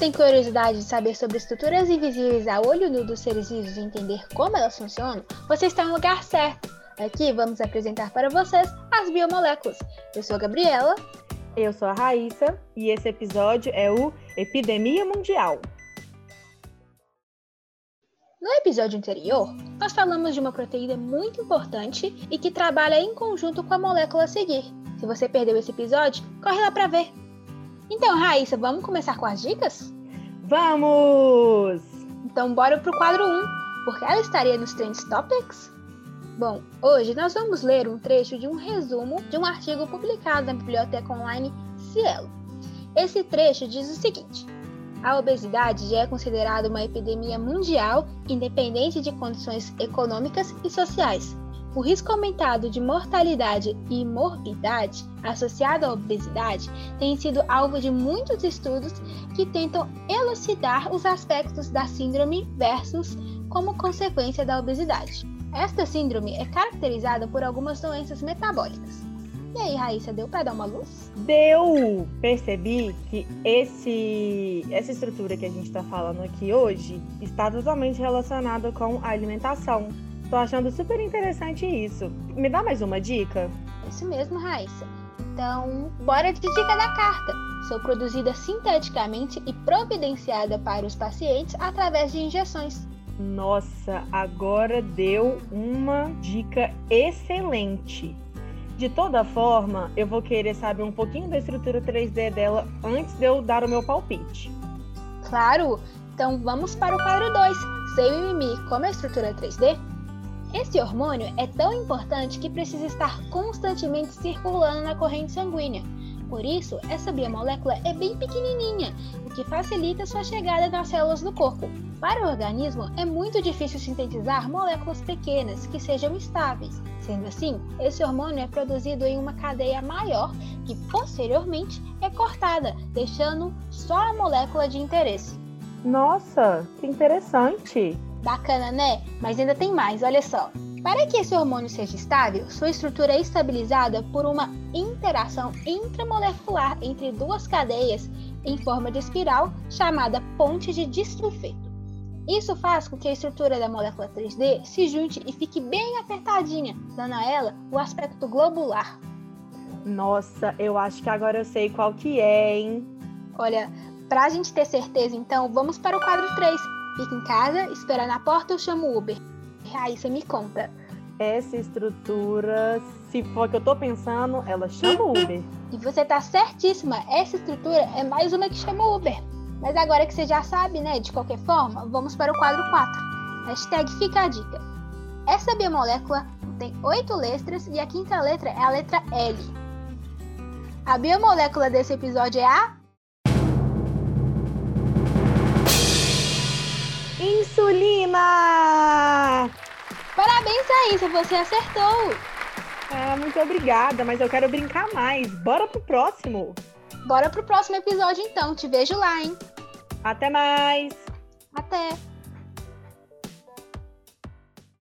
tem curiosidade de saber sobre estruturas invisíveis a olho nu dos seres vivos e entender como elas funcionam, você está no lugar certo. Aqui vamos apresentar para vocês as biomoléculas. Eu sou a Gabriela. Eu sou a Raíssa e esse episódio é o Epidemia Mundial. No episódio anterior, nós falamos de uma proteína muito importante e que trabalha em conjunto com a molécula a seguir. Se você perdeu esse episódio, corre lá para ver. Então, Raíssa, vamos começar com as dicas? Vamos! Então, bora pro quadro 1, porque ela estaria nos Trends Topics? Bom, hoje nós vamos ler um trecho de um resumo de um artigo publicado na biblioteca online Cielo. Esse trecho diz o seguinte: a obesidade já é considerada uma epidemia mundial, independente de condições econômicas e sociais. O risco aumentado de mortalidade e morbidade associado à obesidade tem sido alvo de muitos estudos que tentam elucidar os aspectos da síndrome versus como consequência da obesidade. Esta síndrome é caracterizada por algumas doenças metabólicas. E aí, Raíssa, deu para dar uma luz? Deu! Percebi que esse, essa estrutura que a gente está falando aqui hoje está totalmente relacionada com a alimentação. Tô achando super interessante isso. Me dá mais uma dica? Isso mesmo, Raíssa. Então, bora de dica da carta. Sou produzida sinteticamente e providenciada para os pacientes através de injeções. Nossa, agora deu uma dica excelente. De toda forma, eu vou querer saber um pouquinho da estrutura 3D dela antes de eu dar o meu palpite. Claro! Então vamos para o quadro 2. Sei mimimi, como é a estrutura 3D? Esse hormônio é tão importante que precisa estar constantemente circulando na corrente sanguínea. Por isso, essa biomolécula é bem pequenininha, o que facilita sua chegada nas células do corpo. Para o organismo, é muito difícil sintetizar moléculas pequenas que sejam estáveis. Sendo assim, esse hormônio é produzido em uma cadeia maior que posteriormente é cortada, deixando só a molécula de interesse. Nossa, que interessante! Bacana, né? Mas ainda tem mais, olha só. Para que esse hormônio seja estável, sua estrutura é estabilizada por uma interação intramolecular entre duas cadeias em forma de espiral chamada ponte de distrofeto. Isso faz com que a estrutura da molécula 3D se junte e fique bem apertadinha, dando a ela o aspecto globular. Nossa, eu acho que agora eu sei qual que é, hein? Olha, para a gente ter certeza, então, vamos para o quadro 3, Fica em casa, espera na porta ou chama o Uber? Aí você me conta. Essa estrutura, se for o que eu tô pensando, ela chama o Uber. E você tá certíssima, essa estrutura é mais uma que chama o Uber. Mas agora que você já sabe, né, de qualquer forma, vamos para o quadro 4. Hashtag fica a dica. Essa biomolécula tem oito letras e a quinta letra é a letra L. A biomolécula desse episódio é a Insulina! Parabéns, Thaís, você acertou! Ah, muito obrigada, mas eu quero brincar mais. Bora pro próximo! Bora pro próximo episódio então, te vejo lá, hein? Até mais! Até!